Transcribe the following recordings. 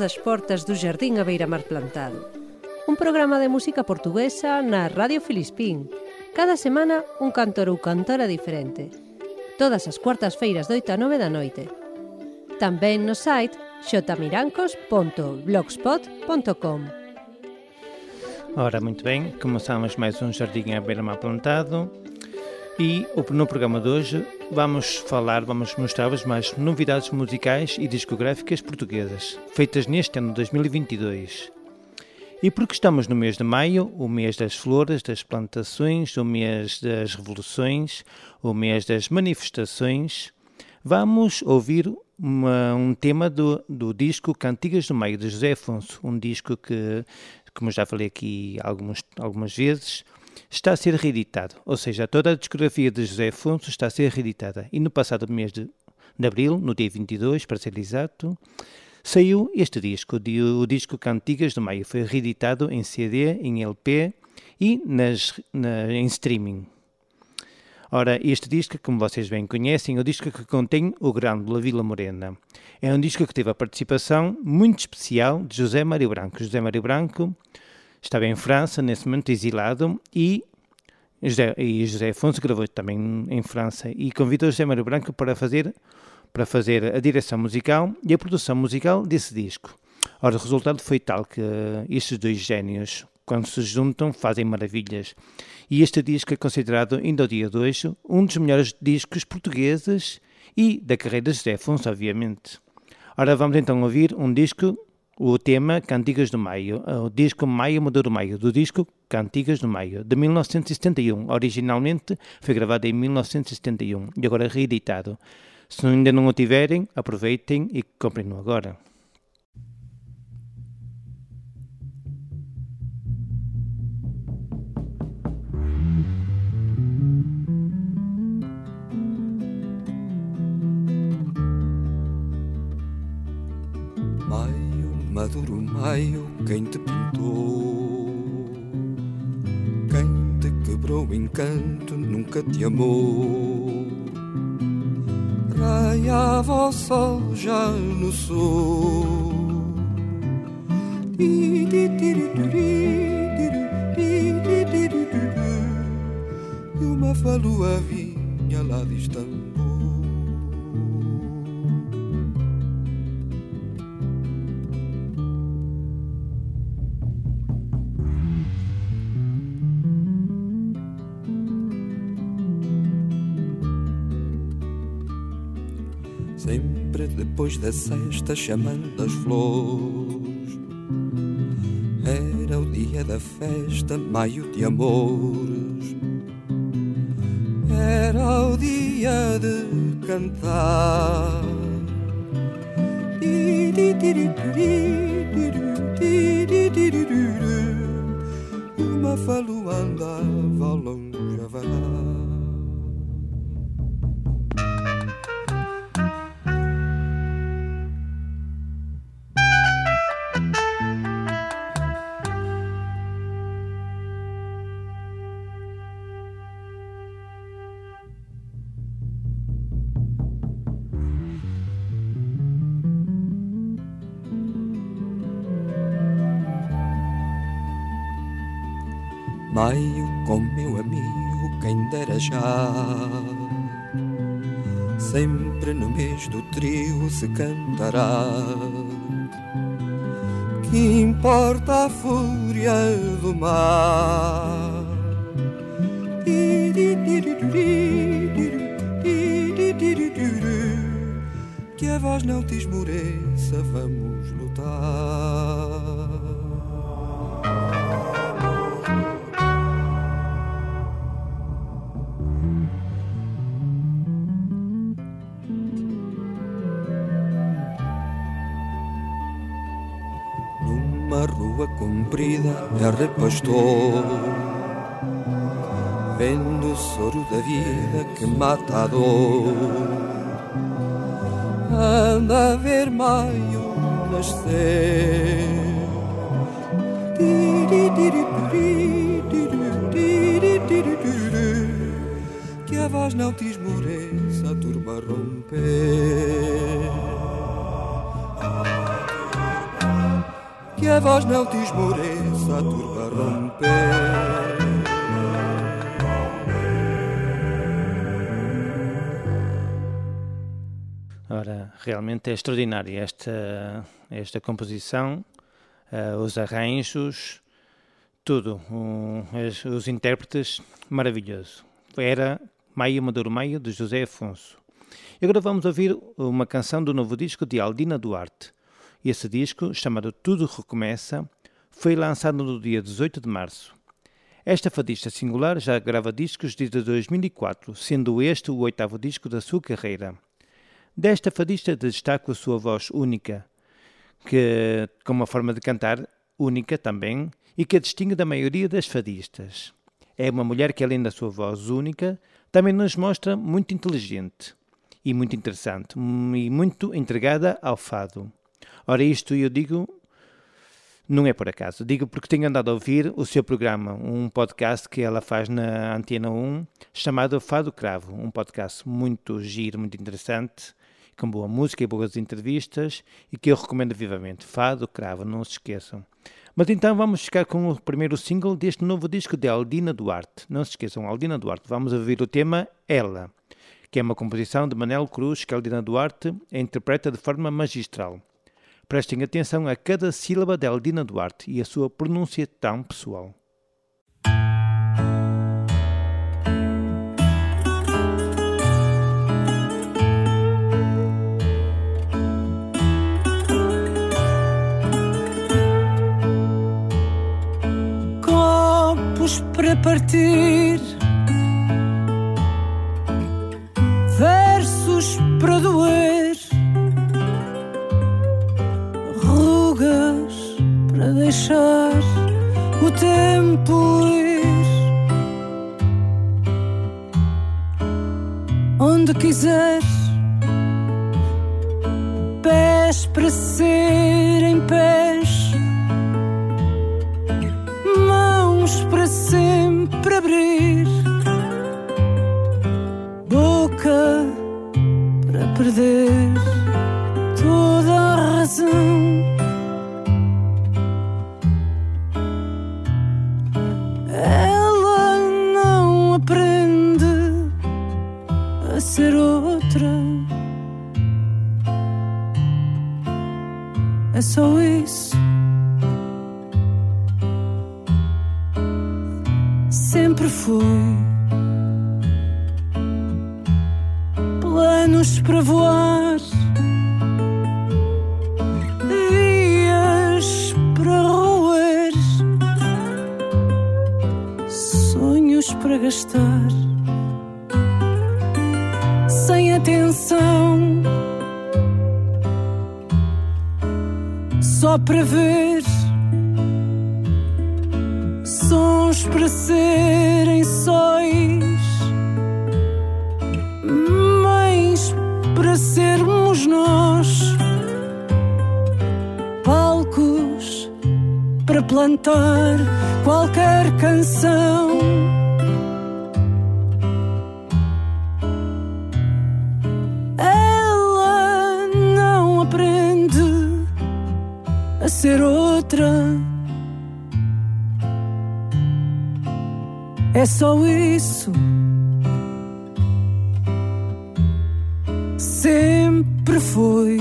todas as portas do Jardín a Beira Mar Plantado. Un programa de música portuguesa na Radio Filispín. Cada semana un cantor ou cantora diferente. Todas as cuartas feiras doita a 9 da noite. Tamén no site xotamirancos.blogspot.com Ora, muito bem, começamos mais um Jardim à Beira Mar Plantado e no programa de hoje vamos falar, vamos mostrar-vos mais novidades musicais e discográficas portuguesas, feitas neste ano de 2022. E porque estamos no mês de maio, o mês das flores, das plantações, o mês das revoluções, o mês das manifestações, vamos ouvir uma, um tema do, do disco Cantigas do Maio, de José Afonso, um disco que, como já falei aqui algumas, algumas vezes, está a ser reeditado, ou seja, toda a discografia de José Afonso está a ser reeditada. E no passado mês de, de abril, no dia 22, para ser exato, saiu este disco, o disco Cantigas do Maio. Foi reeditado em CD, em LP e nas, na, em streaming. Ora, este disco, como vocês bem conhecem, é o disco que contém o Grande Vila Morena. É um disco que teve a participação muito especial de José Mário Branco. José Mário Branco estava em França, nesse momento exilado, e José, e José Afonso gravou também em França e convidou José Mário Branco para fazer, para fazer a direção musical e a produção musical desse disco. Ora, o resultado foi tal que estes dois génios, quando se juntam, fazem maravilhas. E este disco é considerado, ainda ao dia de hoje, um dos melhores discos portugueses e da carreira de José Afonso, obviamente. Ora, vamos então ouvir um disco, o tema Cantigas do Maio, o disco Maio Mudou do Maio, do disco Cantigas do Maio, de 1971. Originalmente foi gravado em 1971 e agora reeditado. Se ainda não o tiverem, aproveitem e comprem-no agora. Maduro maio, quem te pintou? Quem te quebrou o encanto nunca te amou. Raiava o sol já no sul. E uma falua vinha lá distante depois da sexta chamando as flores. Era o dia da festa, maio de amores. Era o dia de cantar. Uma falua andava longe a varar. Já. Sempre no mês do trio se cantará. Que importa a fúria do mar? Que a voz não te esmoreça, vamos lutar. Comprida é repastor Vendo o soro da vida que mata a dor Anda a ver maio nascer Que a voz não te esmoreça, a turba romper a voz não te esmoreça a turba romper. Ora, realmente é extraordinária esta, esta composição, uh, os arranjos, tudo, um, os, os, intérpretes, maravilhoso. Era Maia Maduro Maia, de José Afonso. E agora vamos ouvir uma canção do novo disco de Aldina Duarte. Esse disco, chamado Tudo Recomeça, foi lançado no dia 18 de março. Esta fadista singular já grava discos desde 2004, sendo este o oitavo disco da sua carreira. Desta fadista destaco a sua voz única, que, com uma forma de cantar única também, e que a distingue da maioria das fadistas. É uma mulher que, além da sua voz única, também nos mostra muito inteligente e muito interessante e muito entregada ao fado. Ora, isto eu digo não é por acaso. Digo porque tenho andado a ouvir o seu programa, um podcast que ela faz na Antena 1, chamado Fado Cravo. Um podcast muito giro, muito interessante, com boa música e boas entrevistas e que eu recomendo vivamente. Fado Cravo, não se esqueçam. Mas então vamos ficar com o primeiro single deste novo disco de Aldina Duarte. Não se esqueçam, Aldina Duarte. Vamos ouvir o tema Ela que é uma composição de Manel Cruz que Aldina Duarte interpreta de forma magistral. Prestem atenção a cada sílaba de Aldina Duarte e a sua pronúncia tão pessoal. Copos para partir ser outra. É só isso. sempre foi.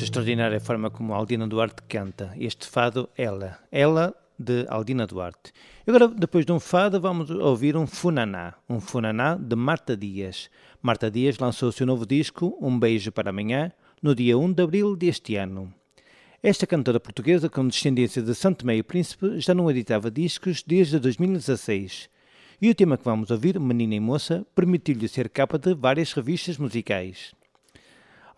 Acho extraordinária forma como Aldina Duarte canta este fado Ela. Ela de Aldina Duarte. Agora, depois de um fado, vamos ouvir um funaná. Um funaná de Marta Dias. Marta Dias lançou o seu novo disco, Um Beijo para Amanhã, no dia 1 de abril deste ano. Esta cantora portuguesa, com descendência de Santo Meio Príncipe, já não editava discos desde 2016. E o tema que vamos ouvir, Menina e Moça, permitiu-lhe ser capa de várias revistas musicais.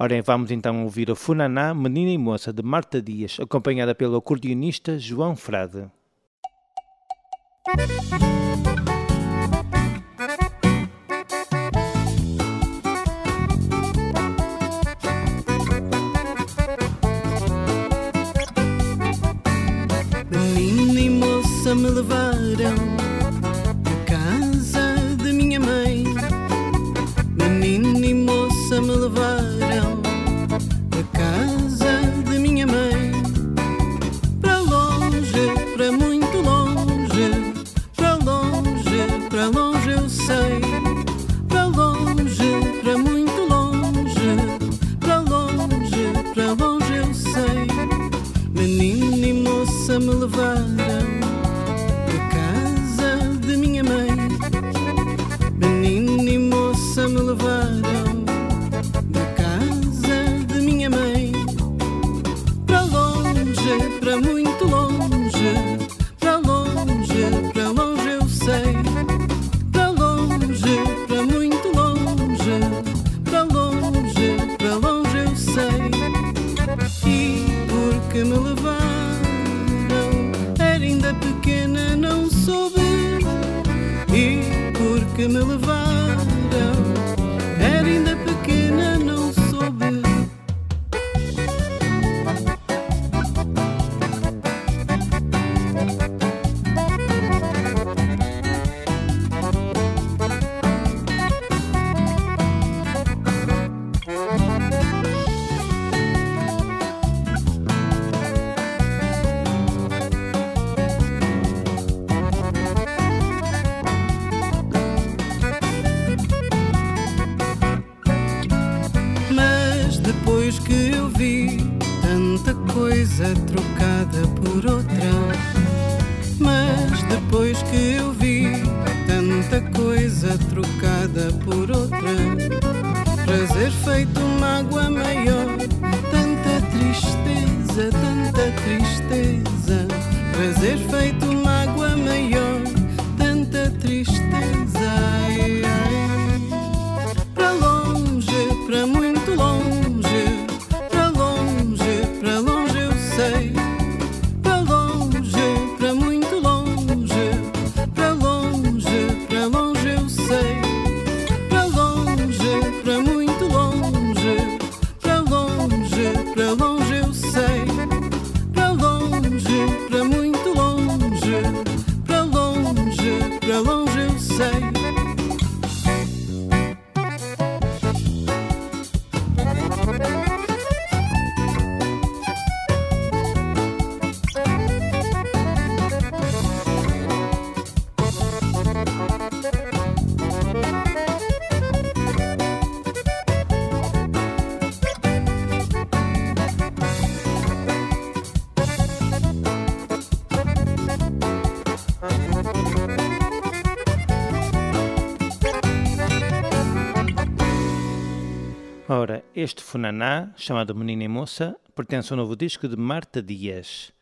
Ora, vamos então ouvir o Funaná, Menina e Moça, de Marta Dias, acompanhada pelo acordeonista João Frade. Menina e moça me levaram porque me levaram, este funaná, chamado Menina e Moça, pertence ao novo disco de Marta Dias.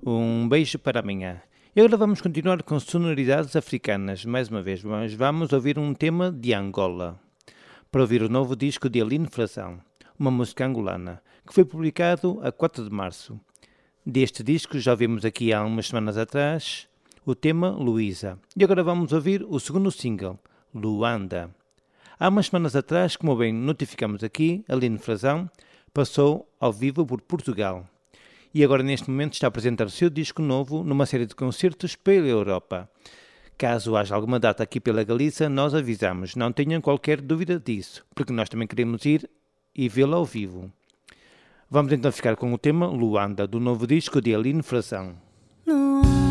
Um beijo para amanhã. E agora vamos continuar com sonoridades africanas, mais uma vez, mas vamos ouvir um tema de Angola. Para ouvir o novo disco de Aline Frazão, uma música angolana, que foi publicado a 4 de março. Deste disco já ouvimos aqui há umas semanas atrás o tema Luísa. E agora vamos ouvir o segundo single, Luanda. Há umas semanas atrás, como bem notificamos aqui, Aline Frazão passou ao vivo por Portugal. E agora, neste momento, está a apresentar o seu disco novo numa série de concertos pela Europa. Caso haja alguma data aqui pela Galiza, nós avisamos, não tenham qualquer dúvida disso, porque nós também queremos ir e vê-la ao vivo. Vamos então ficar com o tema Luanda, do novo disco de Aline Frazão. Já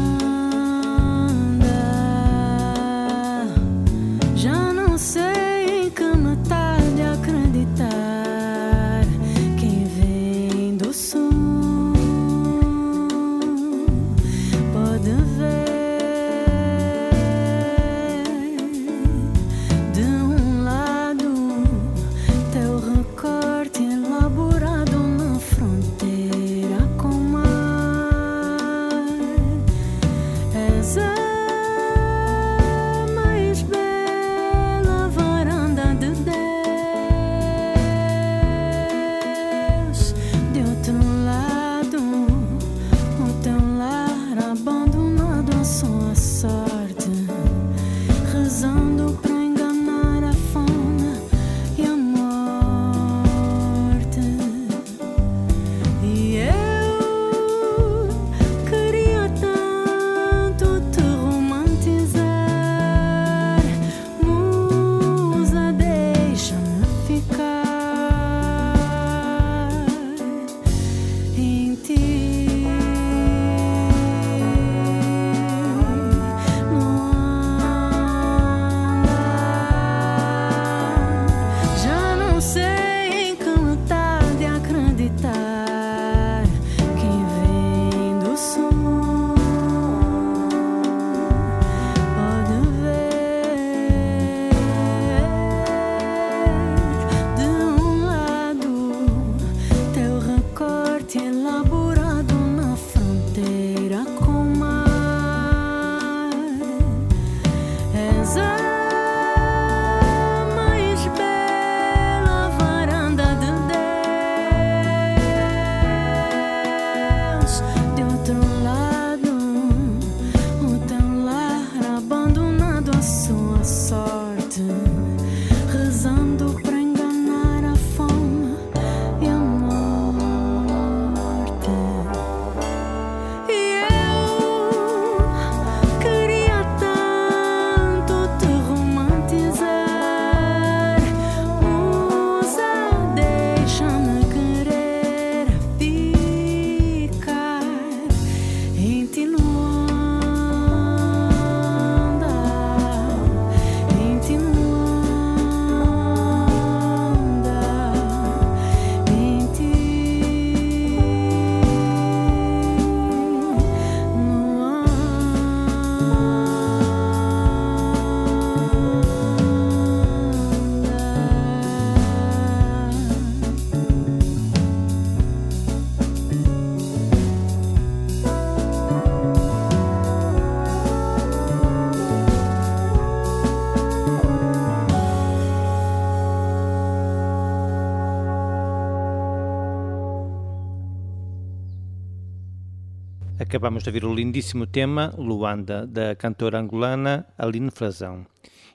Acabamos de ouvir o lindíssimo tema Luanda, da cantora angolana Aline Frazão.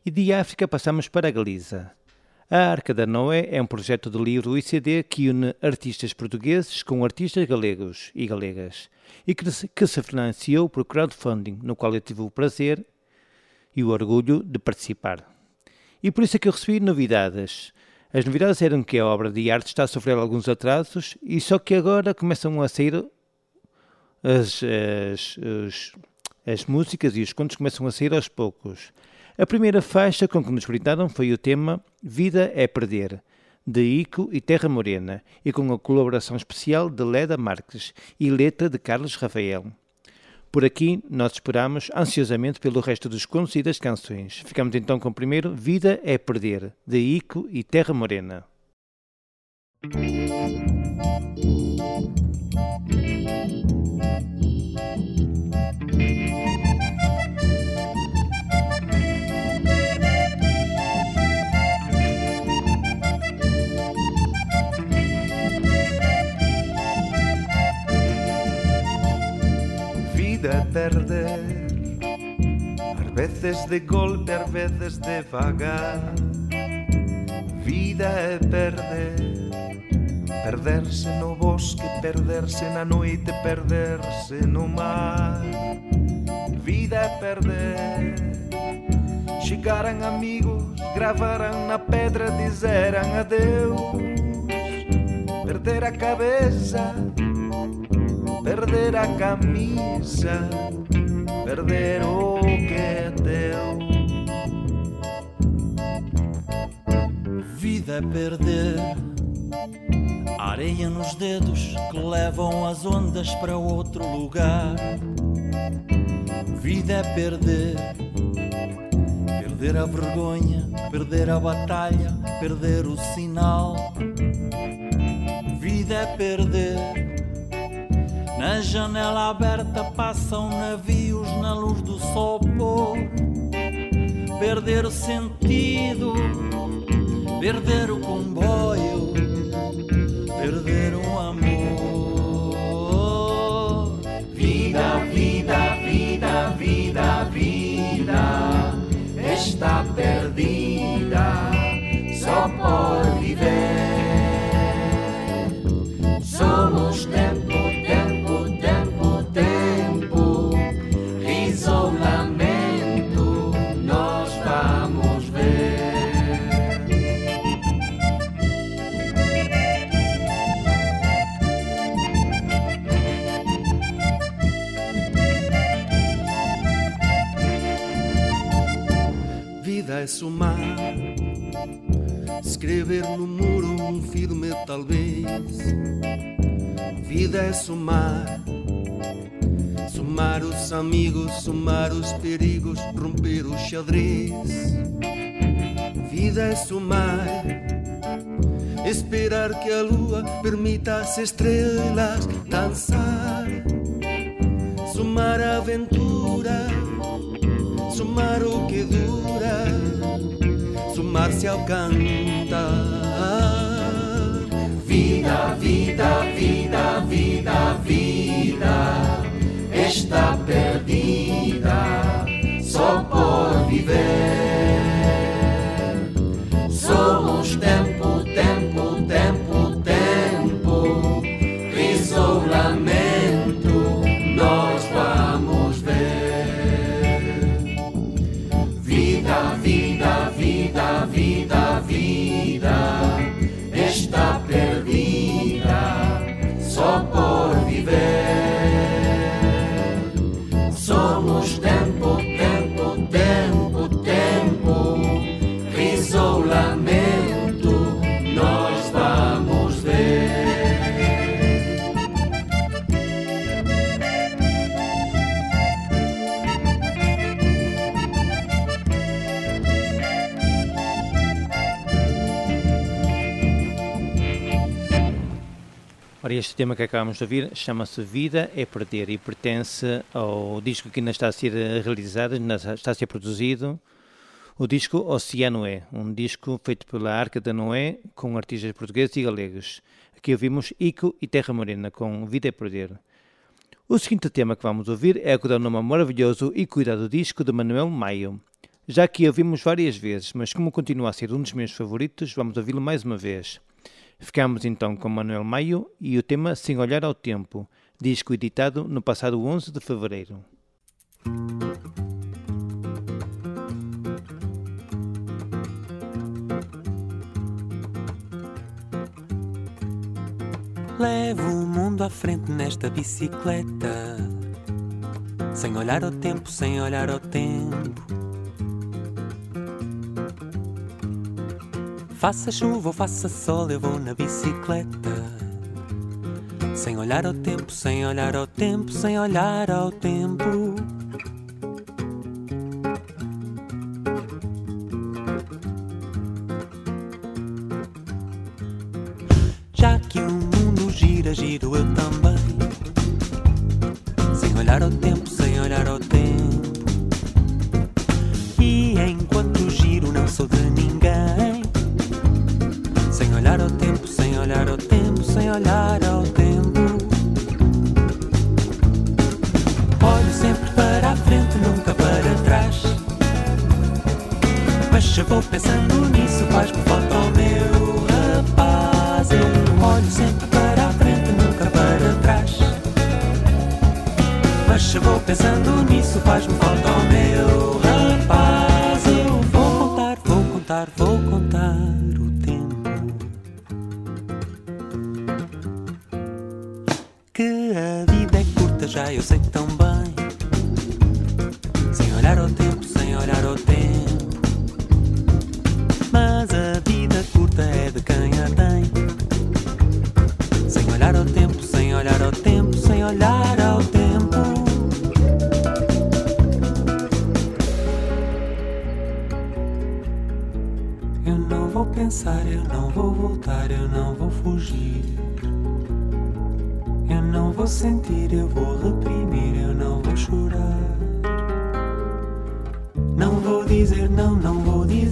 E de África passamos para a Galiza. A Arca da Noé é um projeto de livro ICD que une artistas portugueses com artistas galegos e galegas e que se, que se financiou por crowdfunding, no qual eu tive o prazer e o orgulho de participar. E por isso é que eu recebi novidades. As novidades eram que a obra de arte está a sofrer alguns atrasos e só que agora começam a sair as, as, os- as músicas e os contos começam a sair aos poucos. A primeira faixa com que nos brindaram foi o tema Vida é Perder, de Ico e Terra Morena, e com a colaboração especial de Leda Marques e letra de Carlos Rafael. Por aqui, nós esperamos ansiosamente pelo resto dos contos e das canções. Ficamos então com o primeiro Vida é Perder, de Ico e Terra Morena. Perder, às veces de golpe, às veces devagar. Vida é perder. Perderse no bosque, perderse na noite, perderse no mar. Vida é perder. Chegaram amigos, gravaram na pedra, disseram adeus. Perder a cabeça, perder a camisa Perder o que é teu Vida é perder areia nos dedos que levam as ondas para outro lugar. Vida é perder, perder a vergonha, perder a batalha, perder o sinal. Vida é perder. Na janela aberta passam navios na luz do sol pôr. Perder o sentido perder o comboio, perder um amor. Vida, vida, vida, vida, vida está perdida, só por É somar, escrever no muro um filme talvez. Vida é somar, somar os amigos, somar os perigos, romper o xadrez. Vida é somar, esperar que a lua permita as estrelas dançar. Somar a aventura somar o que dura, somar-se ao. Vida, vida, vida, vida, vida está perdida só por viver. Somos tempo, este tema que acabamos de ouvir chama-se Vida é Perder e pertence ao disco que ainda está a ser realizado, ainda está a ser produzido, o disco Oceano É, um disco feito pela Arca da Noé com artistas portugueses e galegos. Aqui ouvimos Ico e Terra Morena com Vida é Perder. O seguinte tema que vamos ouvir é o que dá o nome maravilhoso e cuidado disco de Manuel Maio. Já que ouvimos várias vezes, mas como continua a ser um dos meus favoritos, vamos ouvi-lo mais uma vez. Ficamos então com Manuel Maio e o tema Sem Olhar ao Tempo, disco editado no passado 11 de fevereiro. Levo o mundo à frente nesta bicicleta. Sem olhar ao tempo, sem olhar ao tempo. Faça chuva ou faça sol, eu vou na bicicleta. Sem olhar ao tempo, sem olhar ao tempo, sem olhar ao tempo.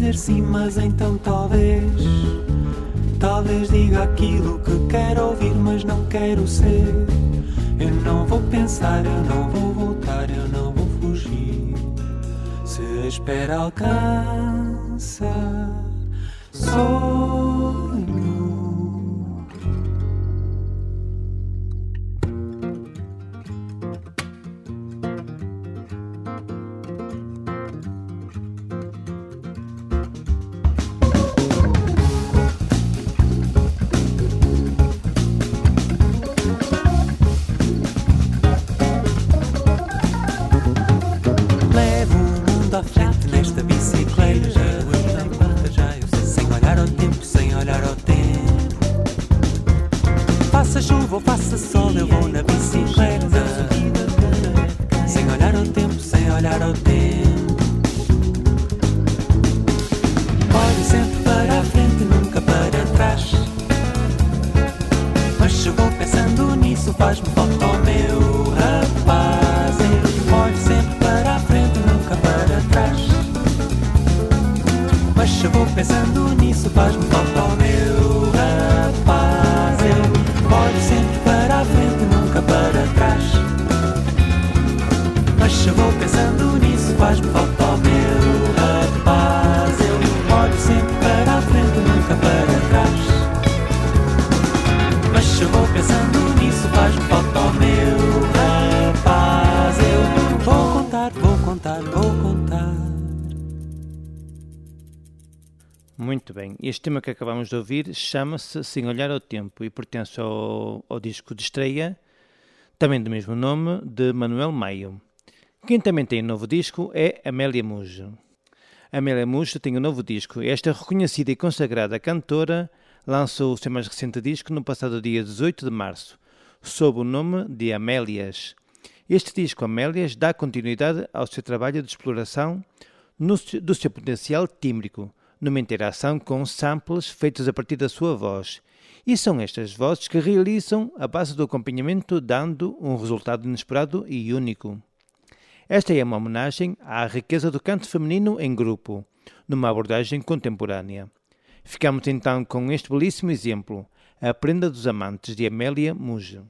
Dizer sim, mas então talvez. Talvez diga aquilo que quero ouvir, mas não quero ser. Eu não vou pensar, eu não vou voltar, eu não vou fugir. Se a espera alcança, sonho. Este tema que acabamos de ouvir chama-se Sem Olhar ao Tempo e pertence ao, ao disco de estreia, também do mesmo nome, de Manuel Maio. Quem também tem um novo disco é Amélia Mujo. Amélia Mujo tem um novo disco. Esta reconhecida e consagrada cantora lançou o seu mais recente disco no passado dia 18 de março, sob o nome de Amélias. Este disco, Amélias, dá continuidade ao seu trabalho de exploração no, do seu potencial tímbrico, numa interação com samples feitos a partir da sua voz. E são estas vozes que realizam a base do acompanhamento, dando um resultado inesperado e único. Esta é uma homenagem à riqueza do canto feminino em grupo, numa abordagem contemporânea. Ficamos então com este belíssimo exemplo, A Prenda dos Amantes, de Amélia Mujo.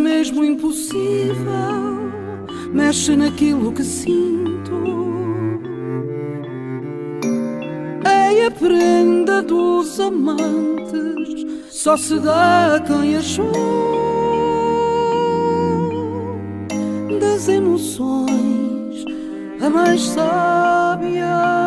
Mesmo impossível, mexe naquilo que sinto. É a prenda dos amantes, só se dá a quem achou. das emoções, a mais sábia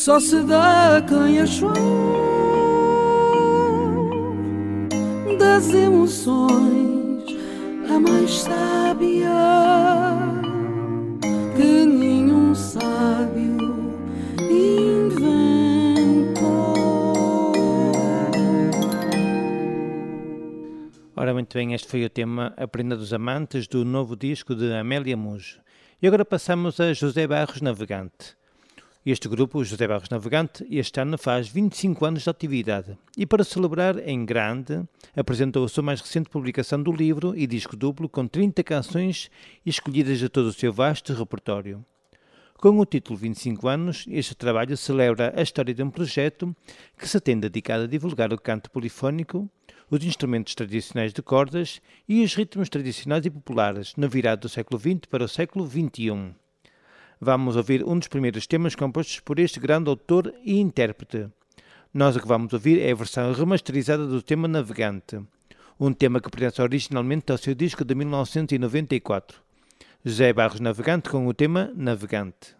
só se dá quem achou das emoções a mais sábia que nenhum sábio inventou. Ora, muito bem, este foi o tema A Prenda dos Amantes do novo disco de Amélia Mujo. E agora passamos a José Barros Navegante. Este grupo, José Barros Navegante, este ano faz 25 anos de atividade e, para celebrar em grande, apresentou a sua mais recente publicação do livro e disco duplo com 30 canções escolhidas de todo o seu vasto repertório. Com o título 25 anos, este trabalho celebra a história de um projeto que se tem dedicado a divulgar o canto polifónico, os instrumentos tradicionais de cordas e os ritmos tradicionais e populares na virada do século XX para o século XXI. Vamos ouvir um dos primeiros temas compostos por este grande autor e intérprete. Nós o que vamos ouvir é a versão remasterizada do tema Navegante, um tema que pertence originalmente ao seu disco de 1994. José Barros Navegante com o tema Navegante.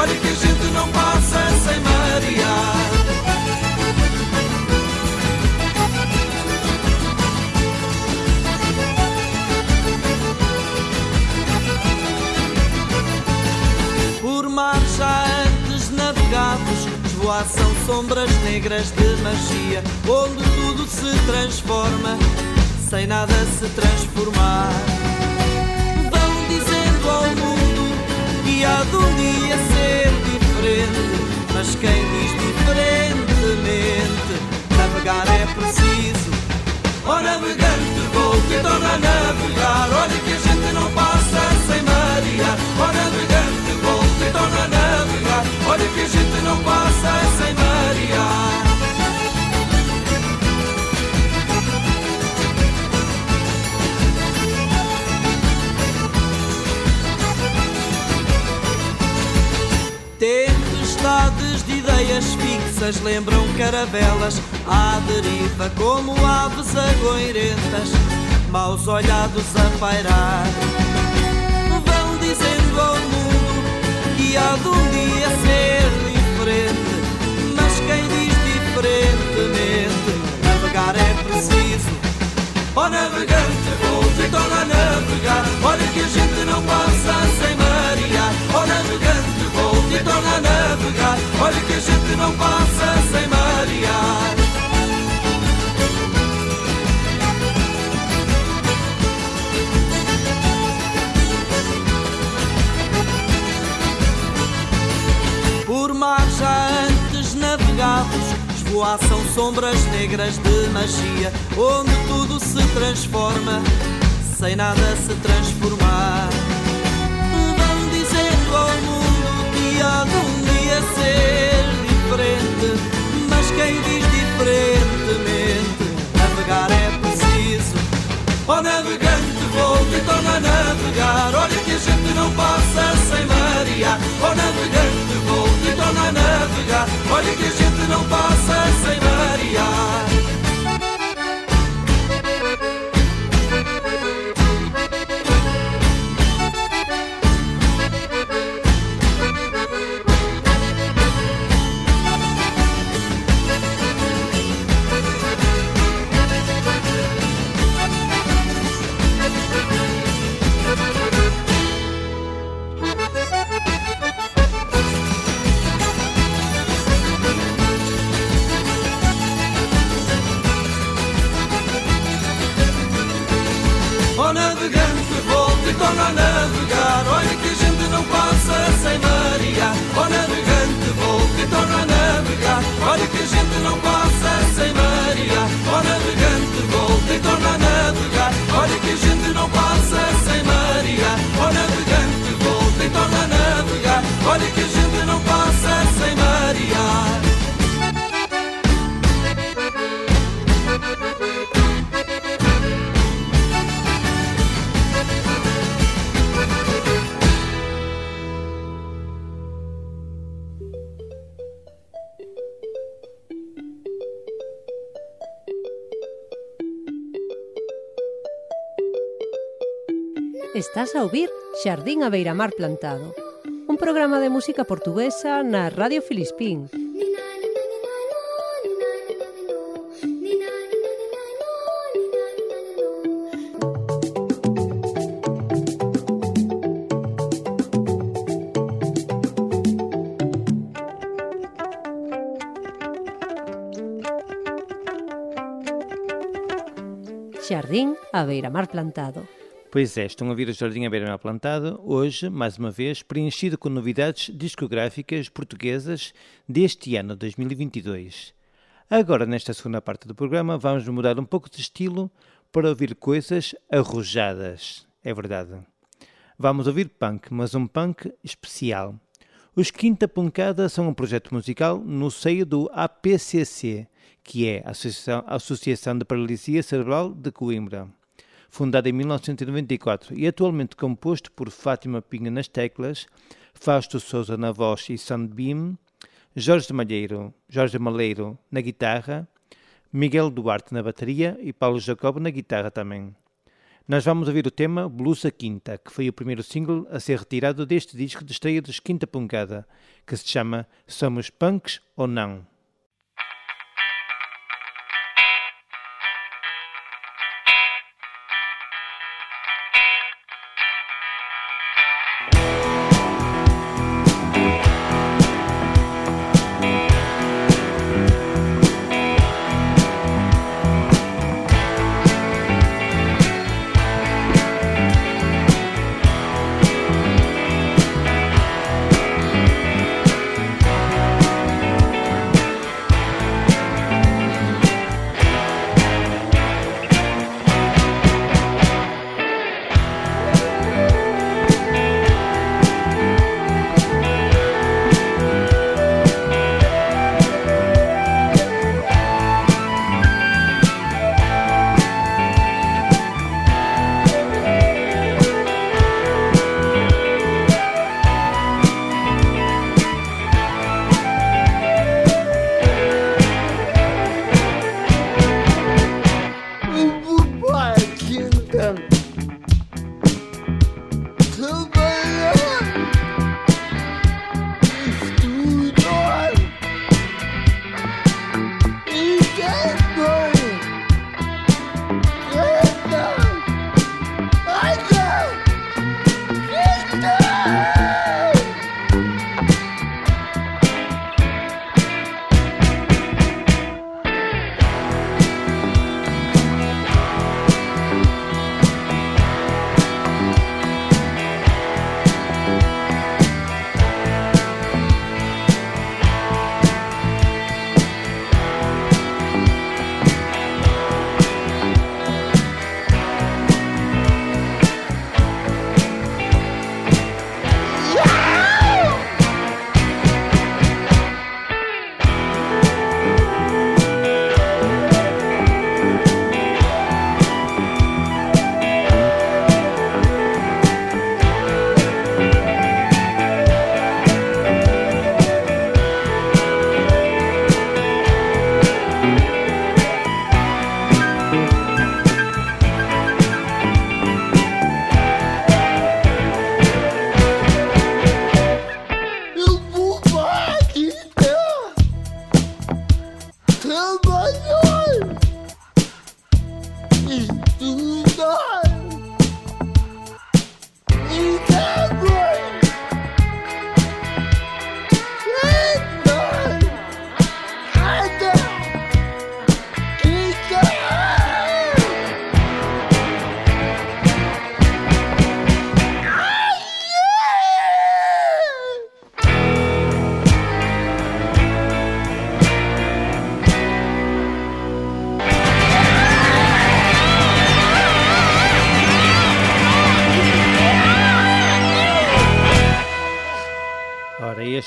Olha que a gente não passa sem marear. Por mar já antes navegados Esvoaçam sombras negras de magia Onde tudo se transforma Sem nada se transformar Vão dizendo ao mundo Que há de um dia ser Mas quem diz diferentemente? Navegar é preciso. Ó navegante, volte e torna a navegar. Olha que a gente não passa sem marear Ó navegante, volte e torna a navegar. Olha que a gente não passa sem ideias fixas lembram caravelas à deriva como aves agoirentas, maus olhados a pairar. Vão dizendo ao mundo que há de um dia ser diferente, mas quem diz diferentemente, navegar é preciso. Ó navegante, volte e torna a navegar Olha que a gente não passa sem marear Ó navegante, volte e torna a navegar Olha que a gente não passa sem marear Por mar já antes navegar navegados esvoaçam sombras negras de magia, onde tudo se transforma, sem nada se transformar. Vão dizendo ao mundo que há de um dia ser diferente, mas quem diz diferentemente, navegar é preciso. Ó navegante, volte e torna a navegar, olha que a gente não passa sem marear. Ó navegante, volte e torna a navegar, olha que a gente Xardín a Beiramar Plantado, un programa de música portuguesa na Radio Filispín. Xardín a Beiramar Plantado. Pois é, estão a ouvir o Jardim à Beira Plantado, hoje, mais uma vez, preenchido com novidades discográficas portuguesas deste ano 2022. Agora, nesta segunda parte do programa, vamos mudar um pouco de estilo para ouvir coisas arrojadas. É verdade. Vamos ouvir punk, mas um punk especial. Os Quinta Pancada são um projeto musical no seio do APCC, que é a Associação, Associação de Paralisia Cerebral de Coimbra fundada em 1994 e atualmente composto por Fátima Pinga nas teclas, Fausto Souza na voz e Sunbeam, Jorge Malheiro, Jorge Maleiro na guitarra, Miguel Duarte na bateria e Paulo Jacob na guitarra também. Nós vamos ouvir o tema Blusa Quinta, que foi o primeiro single a ser retirado deste disco de estreia dos Quinta Pancada, que se chama Somos Punks ou Não.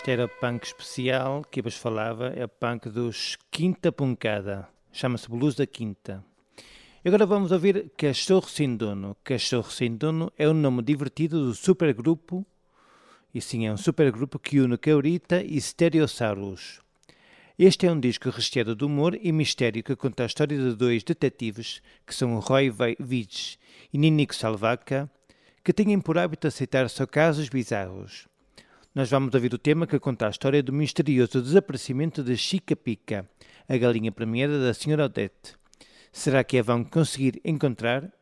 Este era o punk especial que vos falava, é o punk dos Quinta Pancada, chama-se Blues da Quinta. E agora vamos ouvir Cachorro Sem Dono. Cachorro Sem Dono é o nome divertido do supergrupo, e sim, é um supergrupo que une Caurita e Stereosaurus. Este é um disco recheado de humor e mistério que conta a história de dois detetives, que são Roy Vides e Ninico Salvaca, que têm por hábito aceitar só casos bizarros. Nós vamos ouvir o tema que conta a história do misterioso desaparecimento de Chica Pica, a galinha premiada da Sra. Odette. Será que a vão conseguir encontrar?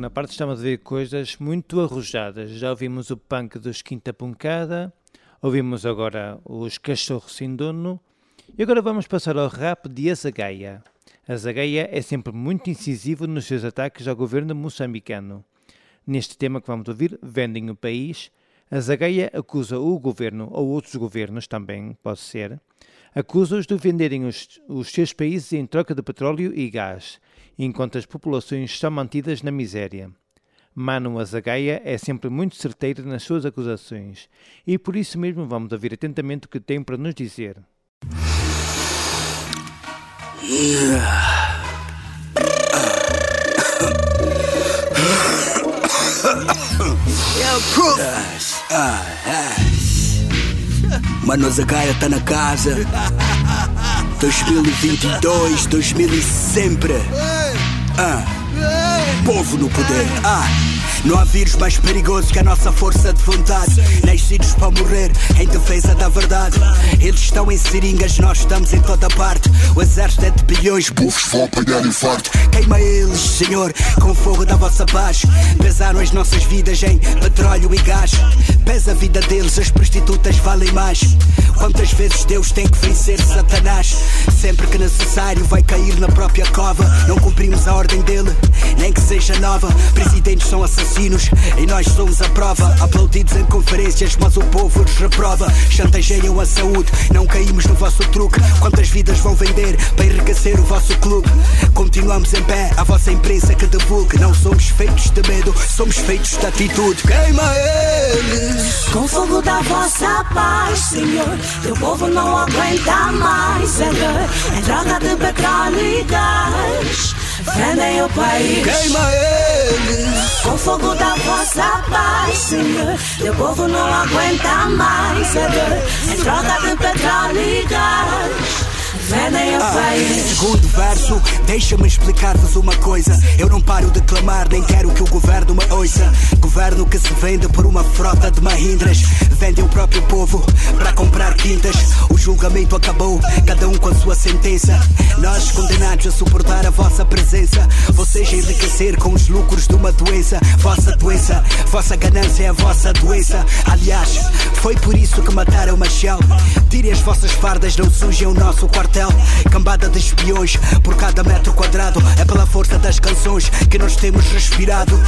Segunda parte estamos a ver coisas muito arrojadas. Já ouvimos o punk dos Quinta Pancada, ouvimos agora os Cachorros Sem Dono e agora vamos passar ao rap de Azagaia. Azagaia é sempre muito incisivo nos seus ataques ao governo moçambicano. Neste tema que vamos ouvir, Vendem o País, Azagaia acusa o governo, ou outros governos também, pode ser, acusa-os de venderem os, os seus países em troca de petróleo e gás, enquanto as populações são mantidas na miséria. Mano Azagaia é sempre muito certeiro nas suas acusações e por isso mesmo vamos ouvir atentamente o que tem para nos dizer. Mano Azagaia tá na casa 2022, 2000 e sempre ah. Povo no poder. Ah. Não há vírus mais perigoso que a nossa força de vontade. Nascidos para morrer em defesa da verdade. Eles estão em seringas, nós estamos em toda parte. O exército é de bilhões, povos vão apanhar infarto. Queima eles, Senhor, com o fogo da vossa paz. Pesaram as nossas vidas em petróleo e gás. Pesa a vida deles, as prostitutas valem mais. Quantas vezes Deus tem que vencer Satanás? Sempre que necessário, vai cair na própria cova. Não cumprimos a ordem dele, nem que seja nova. Presidentes são assassinos e nós somos a prova. Aplaudidos em conferências, mas o povo nos reprova. Chantageiam a saúde, não caímos no vosso truque. Quantas vidas vão vender para enriquecer o vosso clube? Continuamos em pé, a vossa imprensa que divulgue. Não somos feitos de medo, somos feitos de atitude. Queima eles com fogo da vossa paz, Senhor. Teu povo não aguenta mais, Senhor. É droga de petróleo e gás. vendem o país. Queima eles com fogo da vossa paz, Senhor. Teu povo não aguenta mais a dor em troca de petróleo e gás o país. Segundo verso, deixa-me explicar-vos uma coisa. Eu não paro de clamar, nem quero que o governo me ouça. Governo que se vende por uma frota de mahindras. Vendem o próprio povo para comprar quintas. O julgamento acabou, cada um com a sua sentença. Nós condenados a suportar a vossa presença. Vocês enriquecer com os lucros de uma doença. Vossa doença, vossa ganância é a vossa doença. Aliás, foi por isso que mataram Machel. As vossas fardas, não sujem o nosso quartel. Cambada de espiões por cada metro quadrado. É pela força das canções que nós temos respirado.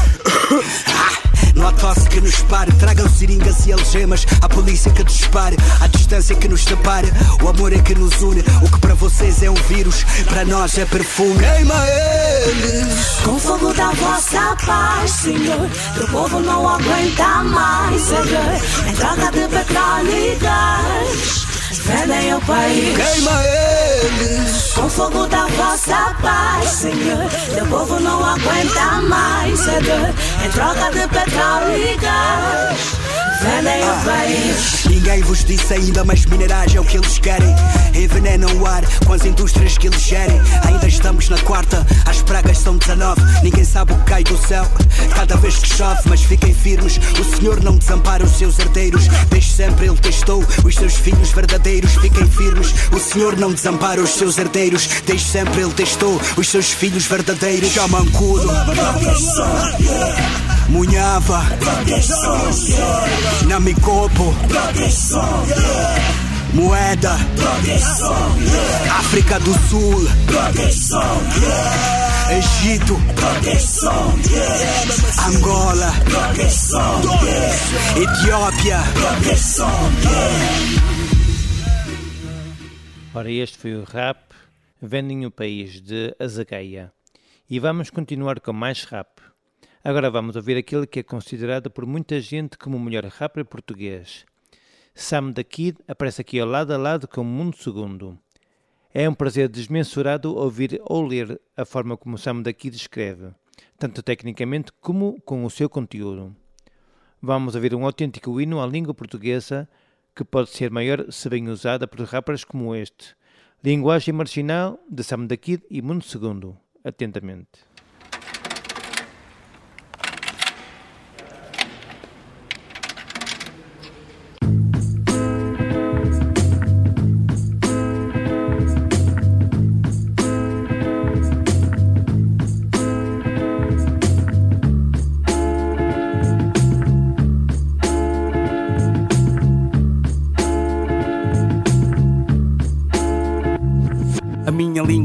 Não há tosse que nos pare. Tragam seringas e algemas. A polícia que dispare. A distância que nos separe. O amor é que nos une. O que para vocês é um vírus, para nós é perfume. Queima eles com fogo da vossa paz, Senhor. O povo não aguenta mais a dor. Em troca de petróleo e gás. Vendem o país. Queima eles com fogo da vossa paz, Senhor. Teu povo não aguenta mais a dor em troca de petróleo e gás. Vendem o país. Ninguém vos disse ainda, mas minerais é o que eles querem. Envenenam o ar com as indústrias que eles gerem. Ainda estamos na quarta, as pragas são 19. Ninguém sabe o que cai do céu cada vez que chove, mas fiquem firmes. O Senhor não desampara os seus herdeiros. Desde sempre Ele testou os seus filhos verdadeiros. Fiquem firmes. O Senhor não desampara os seus herdeiros. Desde sempre Ele testou os seus filhos verdadeiros. Chamancudo. Munhava Namikopo Moeda. África do Sul. Egito. Angola. Etiópia. Ora, este foi o rap Vendem o País de Azagaia. E vamos continuar com mais rap. Agora vamos ouvir aquele que é considerado por muita gente como o melhor rapper português. Sam da Kid aparece aqui ao lado a lado com o Mundo Segundo. É um prazer desmensurado ouvir ou ler a forma como Sam da Kid escreve, tanto tecnicamente como com o seu conteúdo. Vamos ouvir um autêntico hino à língua portuguesa que pode ser maior se bem usada por rappers como este. Linguagem marginal de Sam da Kid e Mundo Segundo. Atentamente.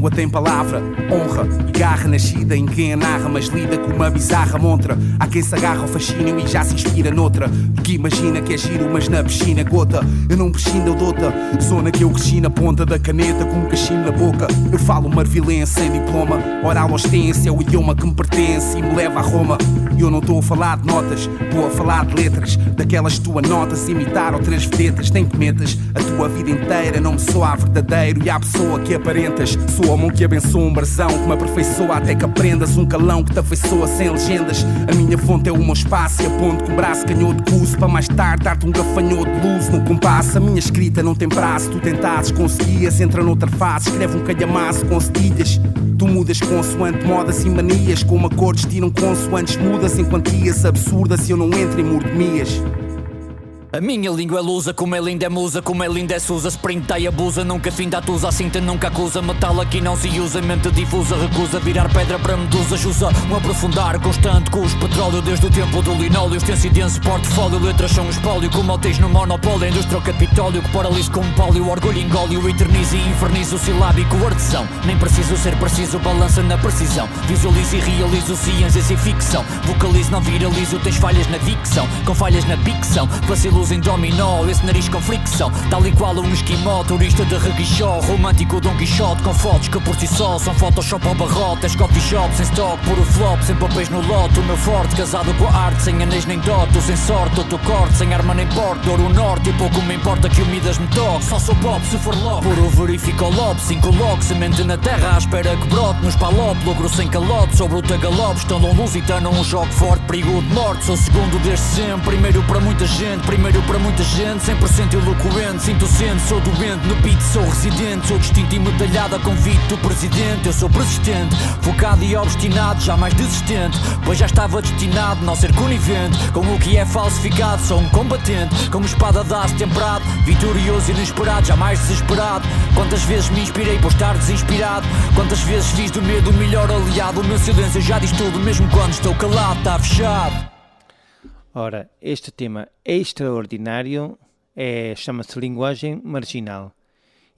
Língua tem palavra, honra e garra nascida em quem a narra, mas lida com uma bizarra montra. Há quem se agarra ao fascínio e já se inspira noutra. Que imagina que é giro, mas na piscina gota. Eu não prescindo, dota. Zona que eu cresci na ponta da caneta com um cachimbo na boca. Eu falo marvilense sem diploma. Oral ostência é o idioma que me pertence e me leva a Roma. Eu não estou a falar de notas, estou a falar de letras. Daquelas tua notas imitar outras vedetas. Nem cometas a tua vida inteira, não me soa verdadeiro e à pessoa que aparentas. Sou a mão que abençoa um brasão que me aperfeiçoa até que aprendas. Um calão que te afeiçoa sem legendas. A minha fonte é o meu espaço e aponto com o braço canhou de curso para mais tarde dar-te um gafanhoto de luz no compasso. A minha escrita não tem prazo, tu tentasses, conseguias. Entra noutra fase, escreve um calhamaço com cedilhas. Tu mudas consoante modas e manias, como acordes tiram consoantes mudas em quantias absurdas se eu não entro em mordomias. A minha língua é lusa, como é linda é musa, como é linda é Susa, sprinta e abusa, nunca fim da tusa, a cinta nunca acusa, metal aqui não se usa, mente difusa, recusa. Virar pedra para medusa, usa um aprofundar constante com os petróleo desde o tempo do linóleo, extenso e denso portfólio, letras são espólio, como alteis no monopólio, indústria capitólio, que paralisa com um pólio, orgulho engólio, eterniza e inferniza silábico artesão, nem preciso ser preciso, balança na precisão, visualizo e realizo ciências e ficção, vocalizo, não viralizo, tens falhas na dicção, com falhas na dicção, vacilo luz em dominó Esse nariz com fricção, tal e qual um esquimó Turista de reguichó, romântico Dom Quixote Com fotos que por si só são Photoshop ou barrote És coffee shop, sem stock, puro flop Sem papéis no lote, o meu forte Casado com a arte, sem anéis nem dote Sem sorte, outro corte, sem arma nem porte Ouro norte, e pouco me importa que o Midas me toque Só sou pop se for logo. Puro verifico o lobo, cinco logo Semente na terra, à espera que brote Nos palop, logro sem calote Sobre o tagalope, estão um lusitano Um jogo forte, perigo de morte Sou segundo desde sempre, primeiro para muita gente Primeiro para muita gente, 100% eloquente. Sinto sendo, sou doente, no pit sou residente. Sou distinto e medalhada, convite o presidente. Eu sou persistente, focado e obstinado Jamais desistente, pois já estava destinado Não ser conivente, com o que é falsificado Sou um combatente, como espada de aço temperado Vitorioso e inesperado, jamais desesperado. Quantas vezes me inspirei por estar desinspirado? Quantas vezes fiz do medo o melhor aliado? O meu silêncio já diz tudo, mesmo quando estou calado Está fechado Ora, este tema é extraordinário, é, chama-se Linguagem Marginal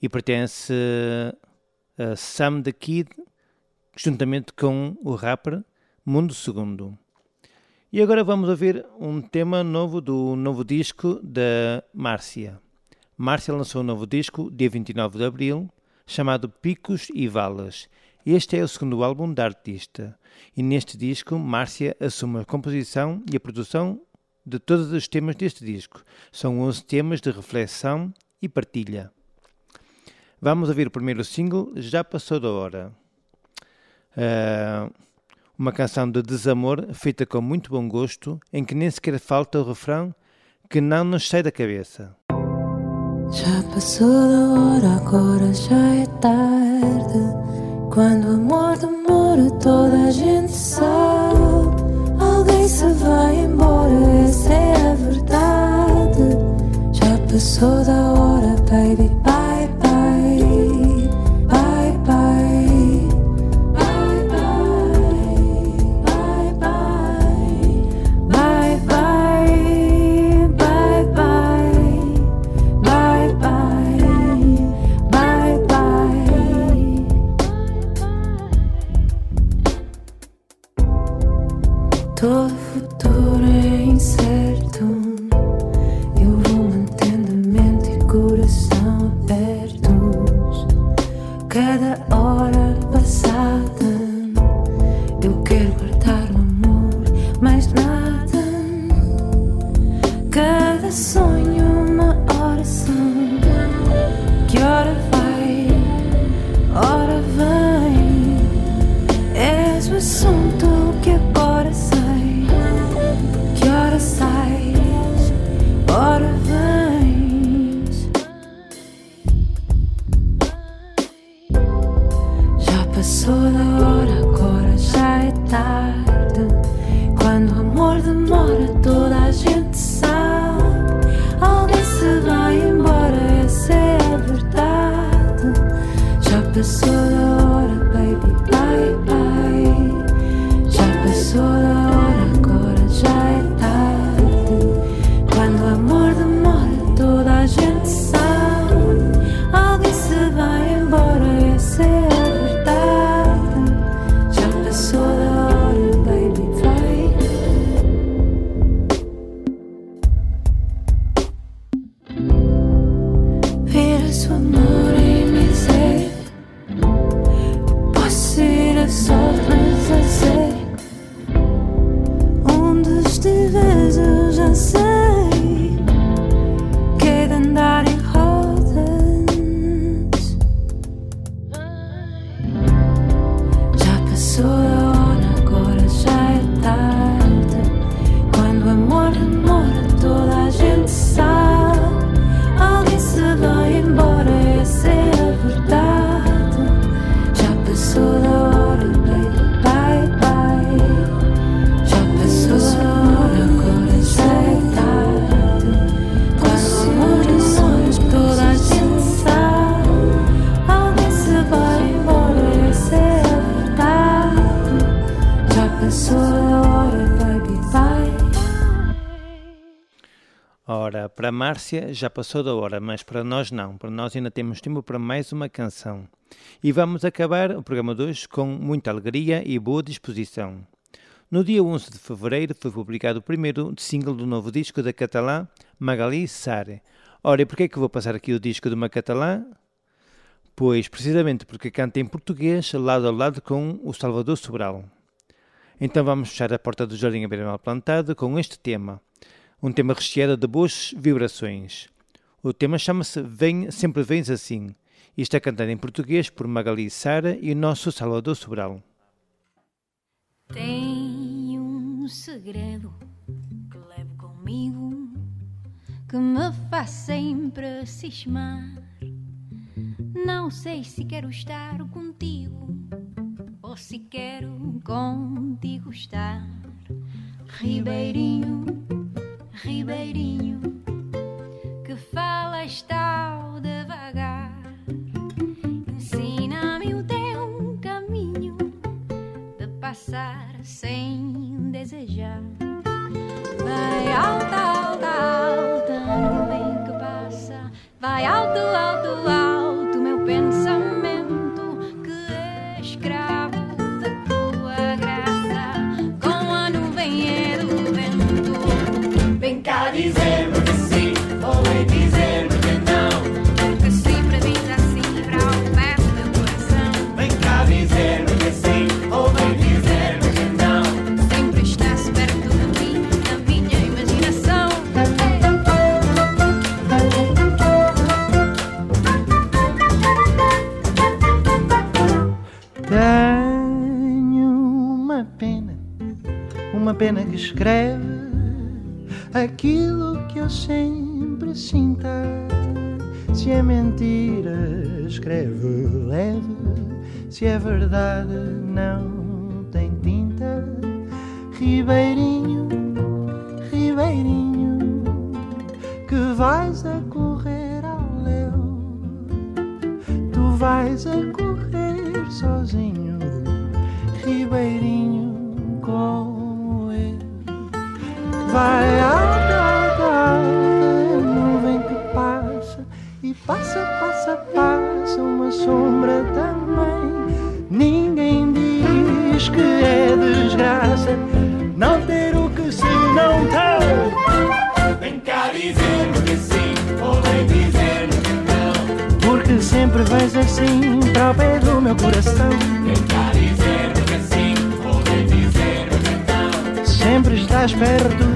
e pertence a Sam the Kid, juntamente com o rapper Mundo Segundo. E agora vamos ouvir um tema novo do novo disco da Márcia. Márcia lançou um novo disco dia 29 de abril, chamado Picos e Valas. Este é o segundo álbum da artista. E neste disco, Márcia assume a composição e a produção de todos os temas deste disco. São 11 temas de reflexão e partilha. Vamos ouvir o primeiro single, Já Passou da Hora. Uh, uma canção de desamor feita com muito bom gosto, em que nem sequer falta o refrão que não nos sai da cabeça. Já passou da hora, agora já é tarde. Quando o amor demora, toda a gente sabe. Alguém se vai embora, essa é a verdade. Já passou da hora, baby, Márcia já passou da hora, mas para nós não, para nós ainda temos tempo para mais uma canção. E vamos acabar o programa de hoje com muita alegria e boa disposição. No dia 11 de fevereiro foi publicado o primeiro single do novo disco da catalã Magali Sare. Ora, e porquê é que vou passar aqui o disco de uma catalã? Pois, precisamente porque canta em português lado a lado com o Salvador Sobral. Então vamos fechar a porta do Jardim Abrimal Plantado com este tema um tema recheado de boas vibrações. O tema chama-se Vem, Sempre Vens Assim e está cantado em português por Magali Sara e o nosso Salvador Sobral. Tenho um segredo que levo comigo que me faz sempre cismar. Não sei se quero estar contigo ou se quero contigo estar, Ribeirinho ribeirinho que fala tal devagar. Ensina-me o teu caminho de passar sem desejar. sempre sinta. Se é mentira, escreve leve. Se é verdade, não coração. Tentar dizer-me que sim, poder dizer-me que não. Sempre estás perto